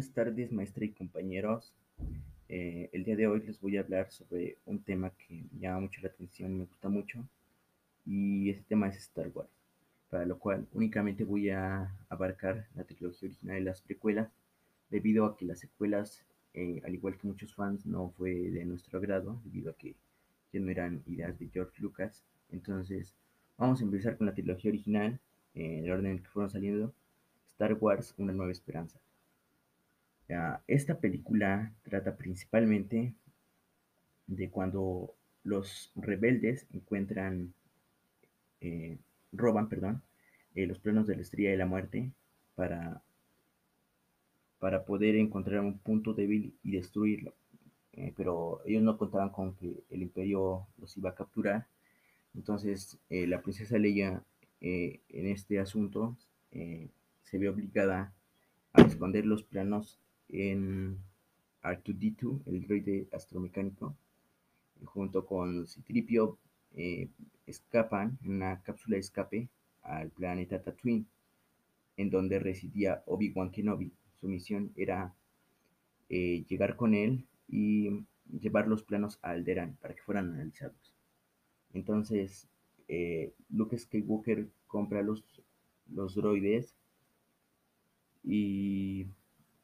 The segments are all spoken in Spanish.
Buenas tardes, maestra y compañeros. Eh, el día de hoy les voy a hablar sobre un tema que llama mucho la atención, me gusta mucho, y ese tema es Star Wars, para lo cual únicamente voy a abarcar la trilogía original y las precuelas, debido a que las secuelas, eh, al igual que muchos fans, no fue de nuestro agrado, debido a que ya no eran ideas de George Lucas. Entonces, vamos a empezar con la trilogía original, eh, el orden en que fueron saliendo, Star Wars, Una Nueva Esperanza. Esta película trata principalmente de cuando los rebeldes encuentran, eh, roban, perdón, eh, los planos de la Estrella de la Muerte para, para poder encontrar un punto débil y destruirlo. Eh, pero ellos no contaban con que el imperio los iba a capturar. Entonces la princesa Leia en este asunto se ve obligada a esconder los planos en R2D2, el droide astromecánico, junto con Citripio, eh, escapan en una cápsula de escape al planeta Tatooine, en donde residía Obi-Wan Kenobi. Su misión era eh, llegar con él y llevar los planos a Alderaan para que fueran analizados. Entonces, eh, Luke Skywalker compra los, los droides y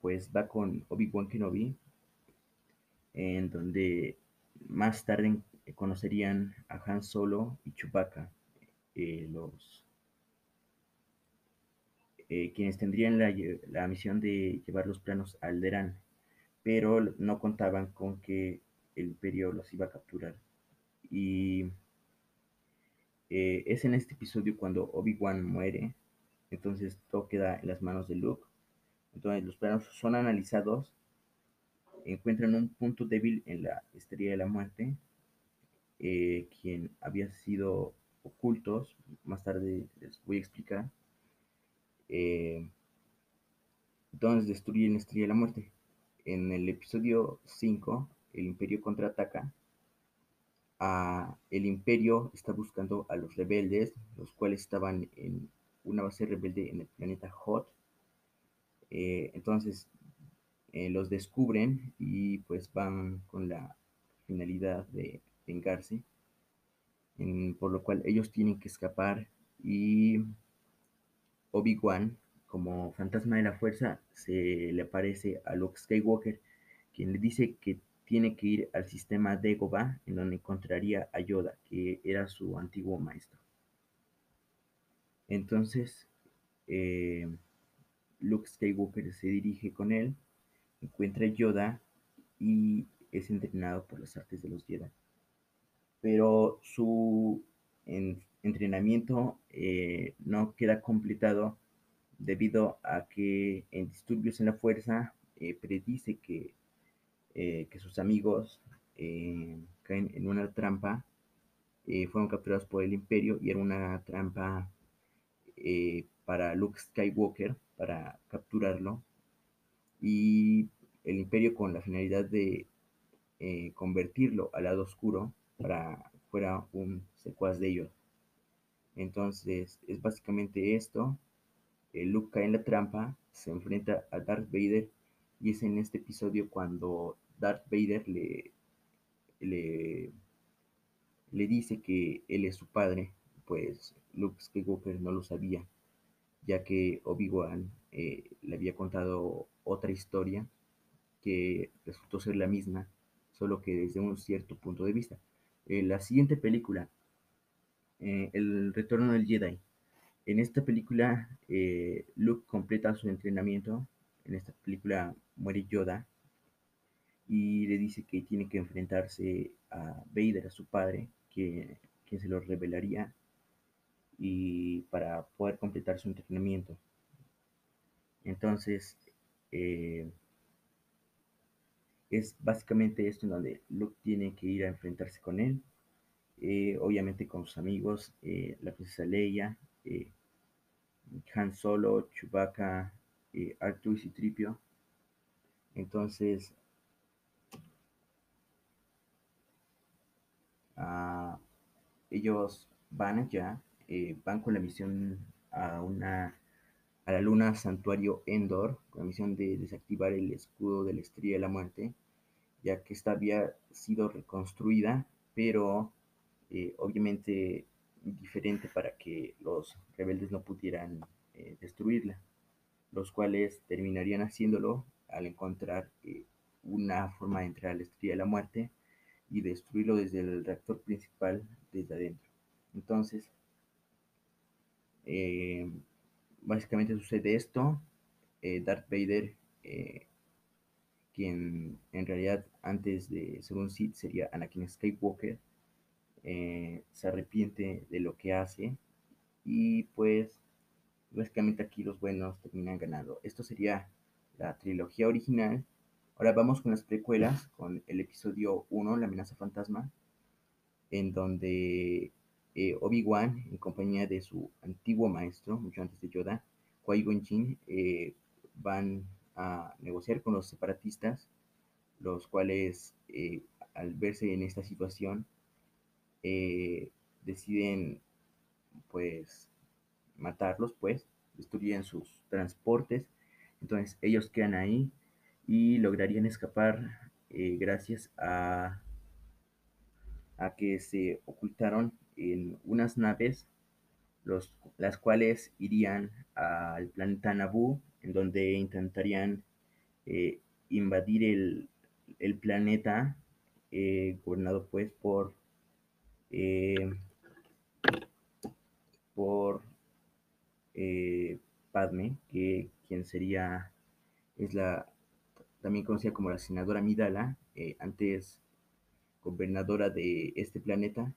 pues va con Obi-Wan Kenobi, en donde más tarde conocerían a Han Solo y Chewbacca, eh, los eh, quienes tendrían la, misión de llevar los planos a Alderaan, pero no contaban con que el Imperio los iba a capturar. Y eh, es en este episodio cuando Obi-Wan muere, entonces todo queda en las manos de Luke entonces los planos son analizados, encuentran un punto débil en la estrella de la muerte, eh, quien había sido ocultos, más tarde les voy a explicar. Eh, entonces destruyen la estrella de la muerte. En el episodio 5, el imperio contraataca. el imperio está buscando a los rebeldes, los cuales estaban en una base rebelde en el planeta Hot eh, entonces eh, los descubren y pues van con la finalidad de vengarse, por lo cual ellos tienen que escapar y Obi-Wan, como fantasma de la fuerza, se le aparece a Luke Skywalker, quien le dice que tiene que ir al sistema Dagobah, en donde encontraría a Yoda, que era su antiguo maestro. Entonces, eh, Luke Skywalker se dirige con él, encuentra a Yoda y es entrenado por las artes de los Jedi. Pero su entrenamiento eh, no queda completado debido a que en disturbios en la fuerza eh, predice que, eh, que, sus amigos caen en una trampa, fueron capturados por el imperio y era una trampa para Luke Skywalker para capturarlo y el imperio con la finalidad de eh, convertirlo al lado oscuro para fuera un secuaz de ellos. Entonces es básicamente esto. Luke cae en la trampa, se enfrenta a Darth Vader y es en este episodio cuando Darth Vader le, le, le dice que él es su padre, pues Luke Skywalker no lo sabía ya que Obi-Wan eh, le había contado otra historia que resultó ser la misma, solo que desde un cierto punto de vista. Eh, la siguiente película, eh, El Retorno del Jedi. En esta película, Luke completa su entrenamiento. En esta película muere Yoda y le dice que tiene que enfrentarse a Vader, a su padre, que, que se lo revelaría y para poder completar su entrenamiento. Entonces, eh, es básicamente esto en donde Luke tiene que ir a enfrentarse con él, eh, obviamente con sus amigos, eh, la princesa Leia, Han Solo, Chewbacca, Arthur y Tripio. Entonces, ah, ellos van allá eh, van con la misión a una a la luna santuario Endor con la misión de desactivar el escudo de la estrella de la muerte, ya que esta había sido reconstruida, pero eh, obviamente diferente para que los rebeldes no pudieran eh, destruirla, los cuales terminarían haciéndolo al encontrar eh, una forma de entrar a la estrella de la muerte y destruirlo desde el reactor principal desde adentro. Entonces, eh, básicamente sucede esto. Eh, Darth Vader, eh, quien en realidad antes de ser un Sith sería Anakin Skywalker, eh, se arrepiente de lo que hace y pues básicamente aquí los buenos terminan ganando. Esto sería la trilogía original. Ahora vamos con las precuelas, con el episodio 1, La amenaza fantasma, en donde eh, Obi-Wan, en compañía de su antiguo maestro, mucho antes de Yoda, Qui-Gon Jinn, eh, van a negociar con los separatistas, los cuales eh, al verse en esta situación deciden pues matarlos, pues destruyen sus transportes, entonces ellos quedan ahí y lograrían escapar gracias a que se ocultaron en unas naves, los, las cuales irían al planeta Naboo, en donde intentarían eh, invadir el, el planeta eh, gobernado pues por eh, por eh, Padme, que quien sería es la también conocida como la senadora Midala, antes gobernadora de este planeta.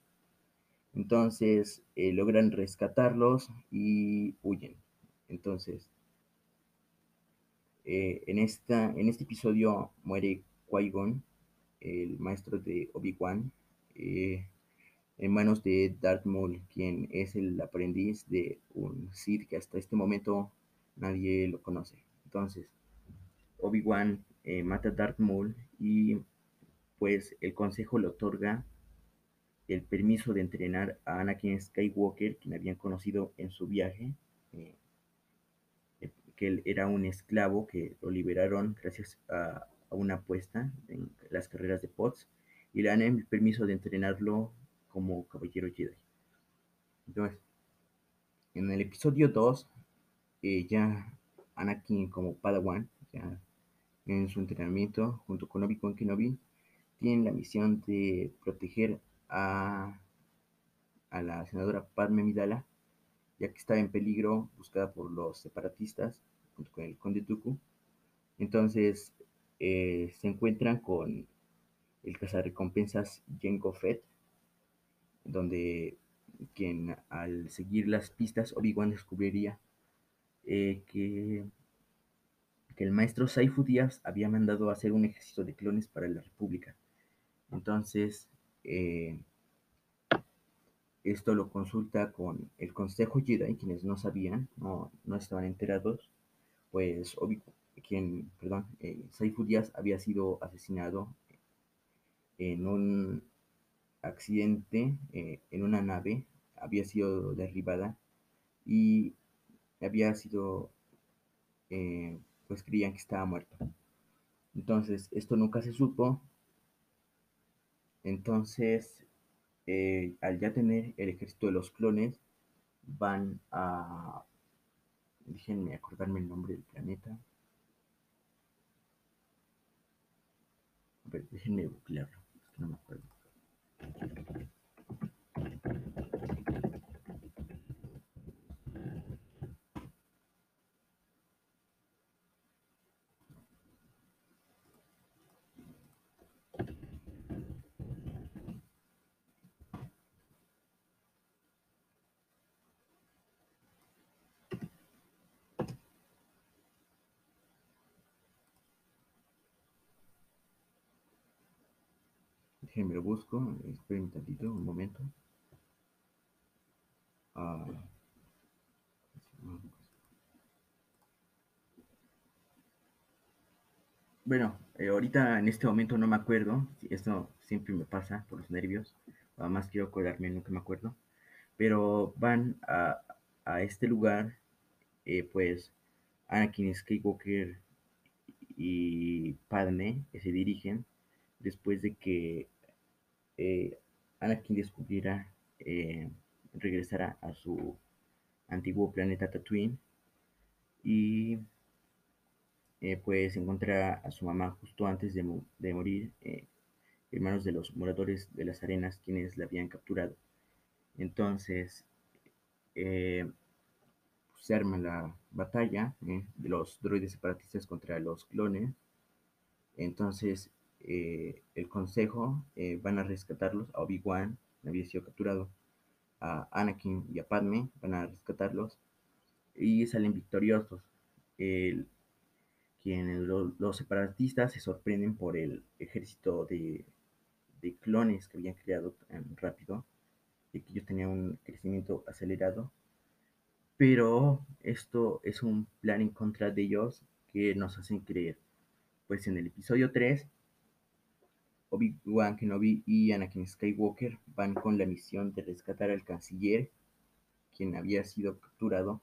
Entonces eh, logran rescatarlos y huyen. Entonces, eh, en, esta, en este episodio muere Qui-Gon, el maestro de Obi-Wan, eh, en manos de Darth Maul, quien es el aprendiz de un Sith que hasta este momento nadie lo conoce. Entonces, Obi-Wan mata a Darth Maul y pues el consejo le otorga el permiso de entrenar a Anakin Skywalker, quien habían conocido en su viaje, eh, que él era un esclavo que lo liberaron gracias a, a una apuesta en las carreras de POTS y le dan el permiso de entrenarlo como caballero Jedi. Entonces, en el episodio 2, eh, ya Anakin como Padawan, ya en su entrenamiento junto con Obi-Wan Kenobi, tienen la misión de proteger a, a la senadora Padme Midala, ya que estaba en peligro buscada por los separatistas junto con el conde Dooku. Entonces eh, se encuentran con el cazarrecompensas Jango Fett, donde quien al seguir las pistas Obi-Wan descubriría eh, que, que, el maestro Saifu Díaz había mandado a hacer un ejército de clones para la República. Entonces, eh, esto lo consulta con el Consejo Jedi, quienes no sabían, no, no estaban enterados, pues Obi quien, perdón, eh, había sido asesinado en un accidente eh, en una nave, había sido derribada y había sido, eh, pues creían que estaba muerto. Entonces, esto nunca se supo. Entonces, eh, al ya tener el ejército de los clones, van a... Déjenme acordarme el nombre del planeta. A ver, déjenme googlearlo, es que no me acuerdo. Déjenme lo busco, esperen un tantito, un momento. Ah, bueno, eh, ahorita en este momento no me acuerdo, esto siempre me pasa por los nervios, además quiero acordarme, nunca me acuerdo, pero van a, a este lugar, eh, pues Anakin Skywalker y Padme se dirigen después de que eh, Anakin descubriera, eh, regresara a su antiguo planeta Tatooine y eh, pues encuentra a su mamá justo antes de, de morir eh, en manos de los moradores de las arenas quienes la habían capturado. Entonces eh, se arma la batalla eh, de los droides separatistas contra los clones. Entonces eh, el consejo eh, van a rescatarlos. A Obi-Wan había sido capturado. A Anakin y a Padme van a rescatarlos y salen victoriosos. Los separatistas se sorprenden por el ejército de, de clones que habían creado tan rápido, de que ellos tenían un crecimiento acelerado, pero esto es un plan en contra de ellos que nos hacen creer. Pues en el episodio 3, Obi-Wan Kenobi y Anakin Skywalker van con la misión de rescatar al canciller, quien había sido capturado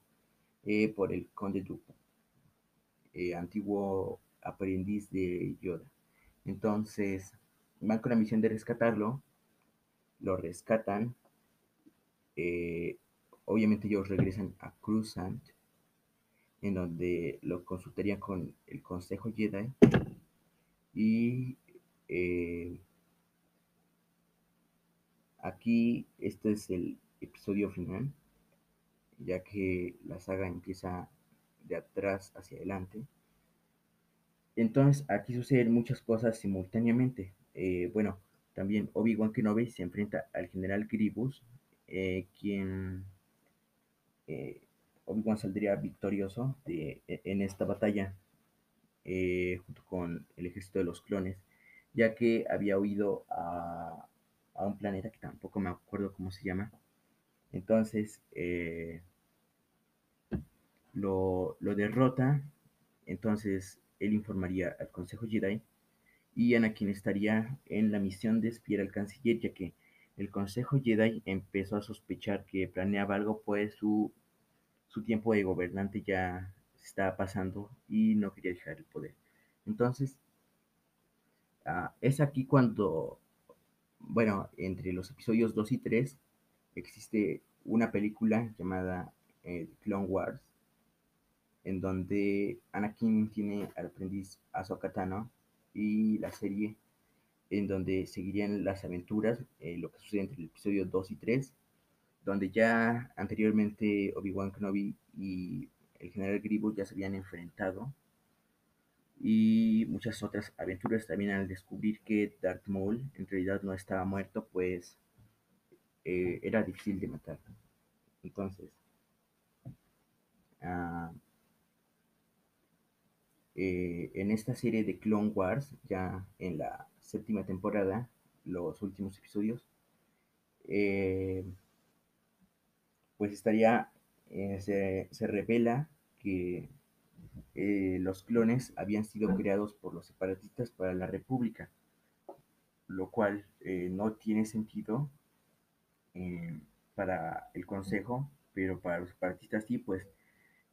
eh, por el conde Dooku eh, antiguo aprendiz de Yoda. Entonces, van con la misión de rescatarlo, lo rescatan, eh, obviamente ellos regresan a Cruzant, en donde lo consultarían con el Consejo Jedi y eh, aquí este es el episodio final, ya que la saga empieza de atrás hacia adelante. Entonces aquí suceden muchas cosas simultáneamente. Eh, bueno, también Obi-Wan Kenobi se enfrenta al general Grievous, eh, quien Obi-Wan saldría victorioso e, en esta batalla junto con el ejército de los clones, ya que había huido a, a, un planeta que tampoco me acuerdo cómo se llama. Entonces, eh, lo, lo derrota, entonces él informaría al Consejo Jedi y Anakin estaría en la misión de espiar al canciller, ya que el Consejo Jedi empezó a sospechar que planeaba algo, pues su, su tiempo de gobernante ya estaba pasando y no quería dejar el poder. Entonces, uh, es aquí cuando, bueno, entre los episodios 2 y 3 existe una película llamada eh, Clone Wars, en donde Anakin tiene al aprendiz Ahsoka Tano y la serie en donde seguirían las aventuras, eh, lo que sucede entre el episodio 2 y 3, donde ya anteriormente Obi-Wan Kenobi y el general Grievous ya se habían enfrentado y muchas otras aventuras también al descubrir que Darth Maul en realidad no estaba muerto, pues eh, era difícil de matar. Entonces, uh, eh, en esta serie de Clone Wars, ya en la séptima temporada, los últimos episodios, eh, pues estaría, se, se, revela que eh, los clones habían sido creados por los separatistas para la República, lo cual eh, no tiene sentido para el Consejo, pero para los separatistas sí, pues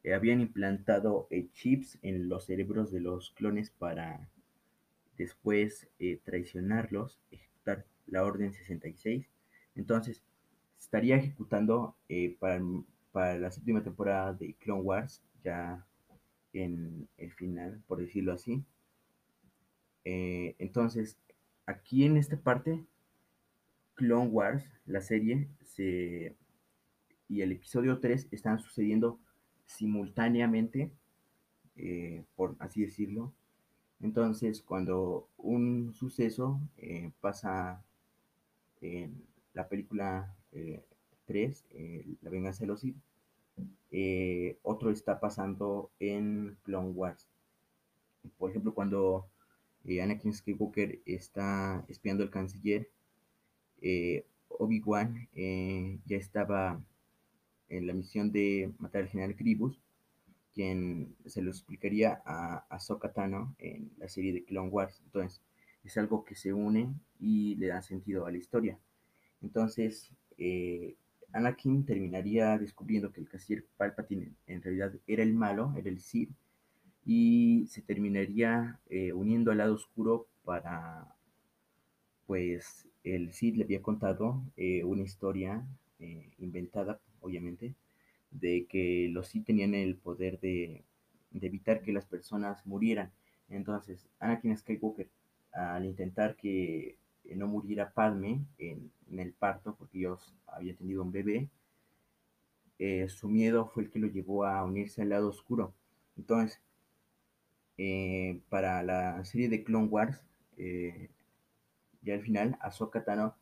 eh, habían implantado eh, chips en los cerebros de los clones para después eh, traicionarlos, ejecutar la Orden 66. Entonces, estaría ejecutando eh, para, para, la séptima temporada de Clone Wars, ya en el final, por decirlo así. entonces, aquí en esta parte, Clone Wars, la serie, se, y el episodio 3 están sucediendo simultáneamente, eh, por así decirlo. Entonces, cuando un suceso eh, pasa en la película eh, 3, eh, La venganza de los Sith, eh, otro está pasando en Clone Wars. Por ejemplo, cuando Anakin Skywalker está espiando al canciller, Obi-Wan ya estaba en la misión de matar al general Grievous, quien se lo explicaría a, a Tano en la serie de Clone Wars. Entonces, es algo que se une y le da sentido a la historia. Entonces, eh, Anakin terminaría descubriendo que el canciller Palpatine en realidad era el malo, era el Sith, y se terminaría eh, uniendo al lado oscuro para, pues, el Cid le había contado eh, una historia eh, inventada, obviamente, de que los Sith tenían el poder de, de, evitar que las personas murieran. Entonces, Anakin Skywalker, al intentar que no muriera Padme en, el parto, porque ellos habían tenido un bebé, eh, su miedo fue el que lo llevó a unirse al lado oscuro. Entonces, eh, para la serie de Clone Wars, eh, ya al final, Ahsoka Tano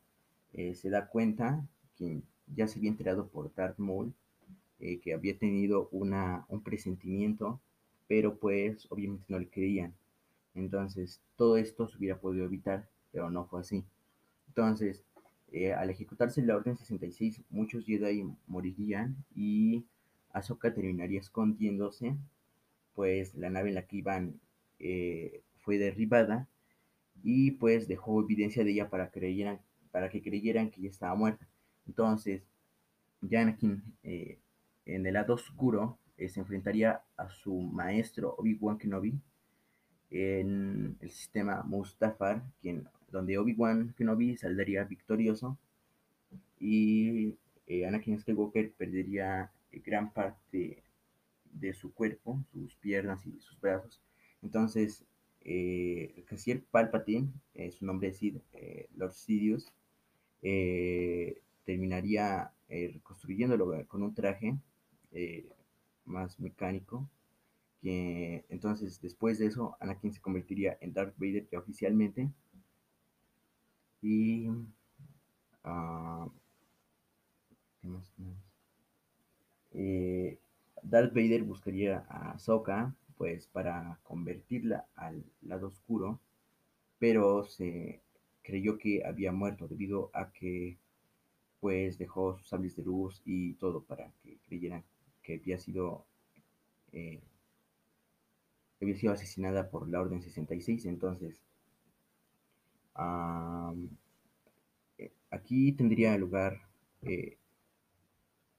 eh, se da cuenta que ya se había enterado por Darth Maul eh, que había tenido una, un presentimiento, pero pues obviamente no le creían. Entonces, todo esto se hubiera podido evitar, pero no fue así. Entonces, eh, al ejecutarse la Orden 66, muchos Jedi morirían y Ahsoka terminaría escondiéndose, pues la nave en la que iban eh, fue derribada y pues dejó evidencia de ella para, creyeran, para que creyeran que ella estaba muerta. Entonces, Anakin eh, en el lado oscuro se enfrentaría a su maestro Obi-Wan Kenobi en el sistema Mustafar, quien, donde Obi-Wan Kenobi saldría victorioso y eh, Anakin Skywalker perdería gran parte de su cuerpo, sus piernas y sus brazos. Entonces, eh, Palpatine, eh, su nombre es eh, Lord Sidious, eh, terminaría eh, reconstruyéndolo con un traje más mecánico. Que, entonces, después de eso, Anakin se convertiría en Darth Vader ya oficialmente. Y. Uh, ¿qué más? Eh, Darth Vader buscaría a Ahsoka pues para convertirla al lado oscuro, pero se creyó que había muerto debido a que pues dejó sus sables de luz y todo para que creyeran que había sido eh, había sido asesinada por la Orden 66. Entonces, um, aquí tendría lugar eh,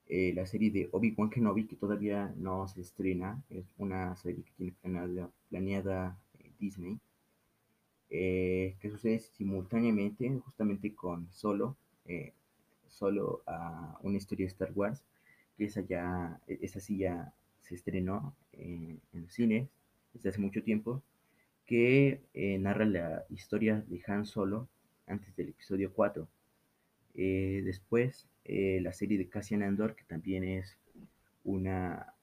eh, la serie de Obi-Wan Kenobi, que todavía no se estrena, es una serie que tiene planeada, Disney, que sucede simultáneamente, justamente con Solo, Solo una historia de Star Wars, que esa ya, esa sí ya se estrenó en los cines desde hace mucho tiempo, que eh, narra la historia de Han Solo antes del episodio 4. Eh, después, eh, la serie de Cassian Andor, que también es una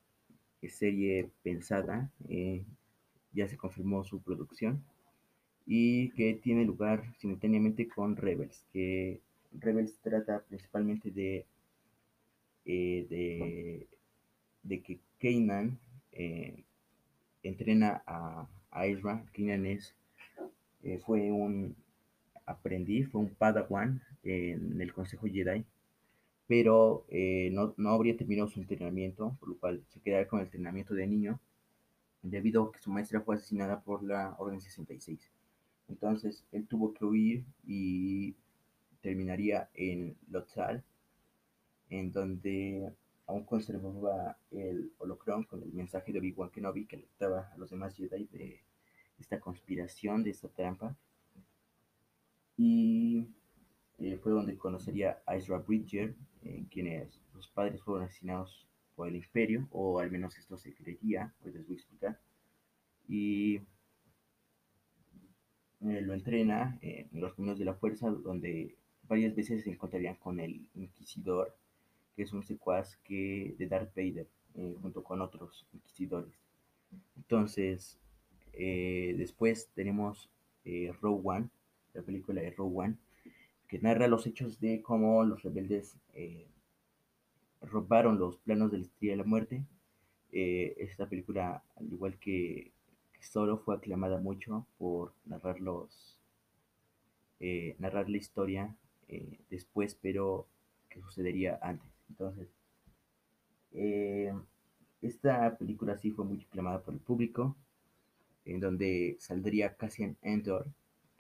serie pensada, ya se confirmó su producción y que tiene lugar simultáneamente con Rebels, que Rebels trata principalmente de, de, que Kanan entrena a, a Ezra. Kanan es, eh, fue un aprendiz, fue un padawan en el Consejo Jedi, pero eh, no, no, habría terminado su entrenamiento, por lo cual se quedaría con el entrenamiento de niño, debido a que su maestra fue asesinada por la Orden 66. Entonces él tuvo que huir y terminaría en Lothal, en donde aún conservaba el holocron con el mensaje de Obi-Wan Kenobi que alertaba a los demás Jedi de esta conspiración, de esta trampa. Y eh, fue donde conocería a Ezra Bridger, eh, quienes sus padres fueron asesinados por el imperio, o al menos esto se creería, pues les voy a explicar. Y eh, lo entrena en los caminos de la fuerza, donde varias veces se encontrarían con el Inquisidor, que es un secuaz de Darth Vader, eh, junto con otros inquisidores. Entonces, eh, después tenemos eh, Rogue One, la película de Rogue One, que narra los hechos de cómo los rebeldes eh, robaron los planos de la Estrella de la Muerte. Esta película, al igual que, que, Solo, fue aclamada mucho por narrar, los, narrar la historia después, pero que sucedería antes. Entonces, eh, esta película sí fue muy aclamada por el público, en donde saldría Cassian Andor,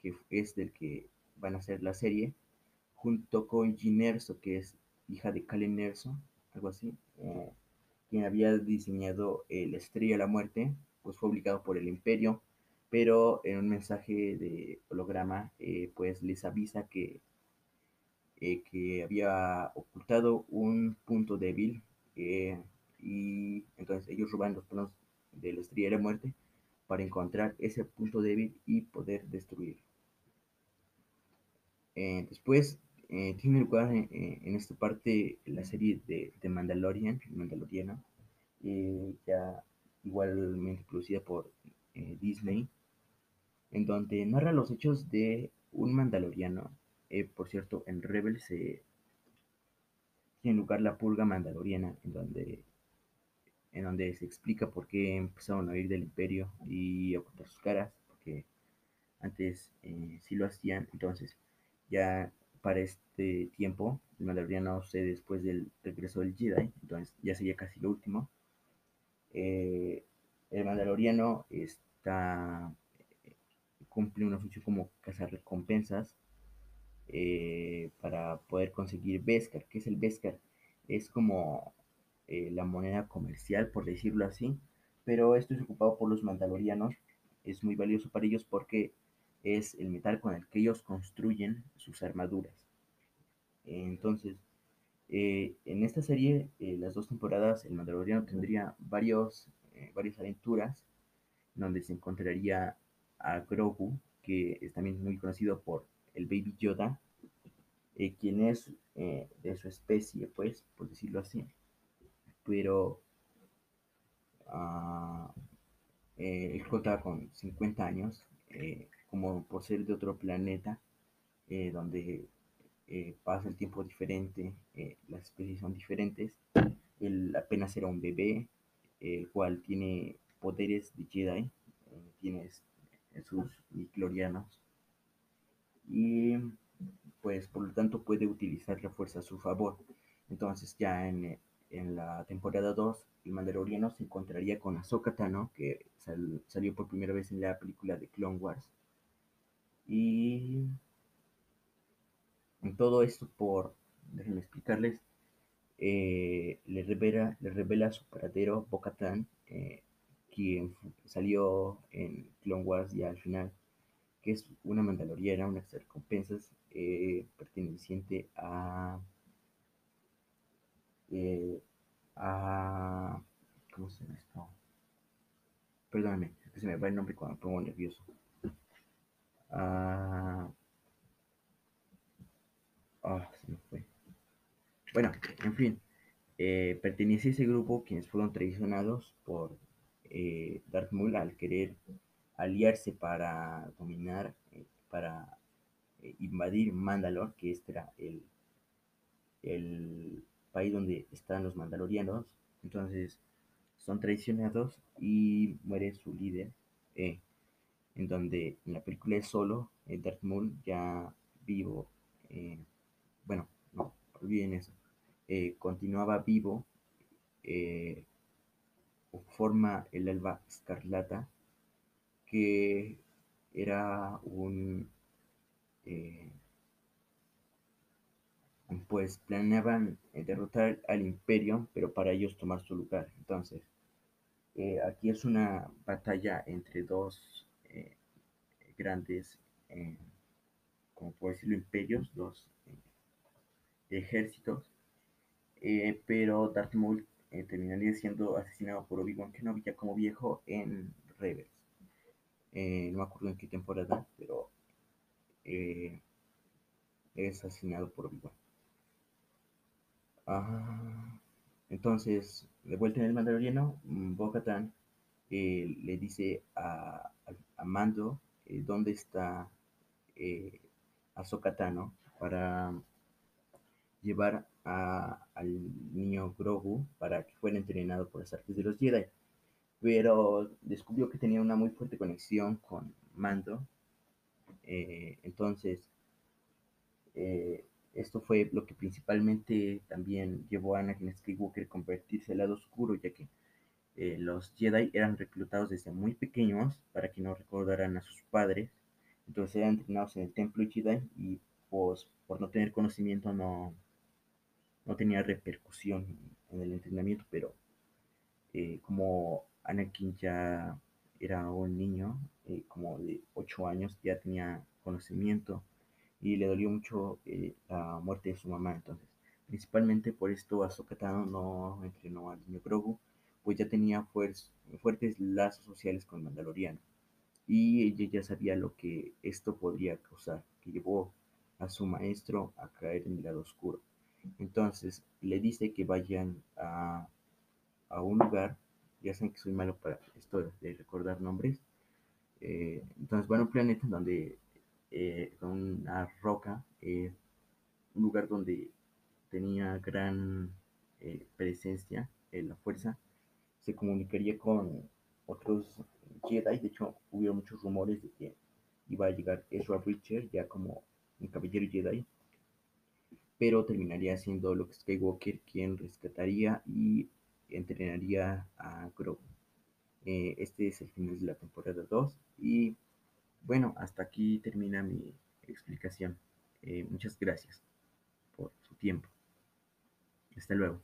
que es del que van a hacer la serie, junto con Jean Erso, que es hija de Kalen Erso, algo así, eh, quien había diseñado la Estrella de la Muerte, pues fue obligado por el imperio, pero en un mensaje de holograma eh, pues les avisa que, eh, que había ocultado un punto débil eh, y entonces ellos roban los planos de la estrella de muerte para encontrar ese punto débil y poder destruirlo. Eh, después tiene lugar en, esta parte la serie de, de Mandalorian, Mandaloriano, eh, ya igualmente producida por Disney, en donde narra los hechos de un mandaloriano. Eh, por cierto, en Rebels se tiene lugar la purga mandaloriana, en donde, en donde se explica por qué empezaron a huir del imperio y ocultar sus caras, porque antes eh, sí lo hacían, entonces ya para este tiempo, el Mandaloriano sucede después del regreso del Jedi, entonces ya sería casi lo último. Eh, el Mandaloriano está cumple una función como cazar recompensas eh, para poder conseguir Beskar. ¿Qué es el Beskar? Es como eh, la moneda comercial, por decirlo así, pero esto es ocupado por los mandalorianos. Es muy valioso para ellos porque es el metal con el que ellos construyen sus armaduras. Entonces, eh, en esta serie, las dos temporadas, el Mandaloriano tendría varios, varias aventuras donde se encontraría a Grogu, que es también muy conocido por el Baby Yoda, eh, quien es eh, de su especie, pues, por decirlo así. Pero uh, él contaba con 50 años, como por ser de otro planeta, donde eh, pasa el tiempo diferente, eh, las especies son diferentes. Él apenas era un bebé, el cual tiene poderes de Jedi, eh, tiene sus miclorianos y pues por lo tanto puede utilizar la fuerza a su favor. Entonces ya en, en la temporada 2 el Mandaloriano se encontraría con Ahsoka Tano, que sal, salió por primera vez en la película de Clone Wars. Y todo esto por, déjenme explicarles, eh, le, revela, le revela su paradero Bocatan, eh, quien salió en Clone Wars ya al final, que es una mandaloriana, una recompensas eh, perteneciente a, eh, a, ¿cómo se llama esto? Perdóname, es que se me va el nombre cuando me pongo nervioso. A, Oh, se me fue. Bueno, en fin, eh, pertenece a ese grupo quienes fueron traicionados por eh, Darth Maul al querer aliarse para dominar, eh, para eh, invadir Mandalor, que este era el, el país donde están los mandalorianos. Entonces son traicionados y muere su líder, eh, en donde en la película es solo, Darth Maul ya vivo bueno, no, olviden eso, eh, continuaba vivo, eh, forma el alba escarlata, que era un, eh, pues planeaban derrotar al imperio, pero para ellos tomar su lugar. Entonces, eh, aquí es una batalla entre dos eh, grandes, eh, como puedo decirlo, imperios, dos ejércitos, eh, pero Darth Maul eh, terminaría siendo asesinado por Obi-Wan Kenobi ya como viejo en Rebels. Eh, no me acuerdo en qué temporada, pero es asesinado por Obi-Wan. Ah, entonces, de vuelta en el Mandaloriano, mm, Bo-Katan le dice a, a Mando dónde está Ahsoka Tano para llevar a, al niño Grogu para que fuera entrenado por las artes de los Jedi. Pero descubrió que tenía una muy fuerte conexión con Mando. Eh, entonces, eh, esto fue lo que principalmente también llevó a Anakin Skywalker a convertirse al lado oscuro, ya que eh, los Jedi eran reclutados desde muy pequeños para que no recordaran a sus padres. Entonces eran entrenados en el templo Jedi y pues por no tener conocimiento no, no tenía repercusión en el entrenamiento, pero como Anakin ya era un niño eh, como de 8 años, ya tenía conocimiento y le dolió mucho eh, la muerte de su mamá. Entonces, principalmente por esto Ahsoka Tano no entrenó al niño Grogu, pues ya tenía fuertes lazos sociales con Mandaloriano. Y ella ya sabía lo que esto podría causar, que llevó a su maestro a caer en el lado oscuro. Entonces le dice que vayan a, a un lugar, ya saben que soy malo para esto de recordar nombres, eh, entonces a un planeta donde eh, una roca, eh, un lugar donde tenía gran eh, presencia en la fuerza, se comunicaría con otros Jedi. De hecho, hubo muchos rumores de que iba a llegar Ezra Bridger ya como un caballero Jedi, pero terminaría siendo Luke Skywalker quien rescataría y entrenaría a Grogu. Eh, este es el final de la temporada 2 y bueno, hasta aquí termina mi explicación. Eh, muchas gracias por su tiempo. Hasta luego.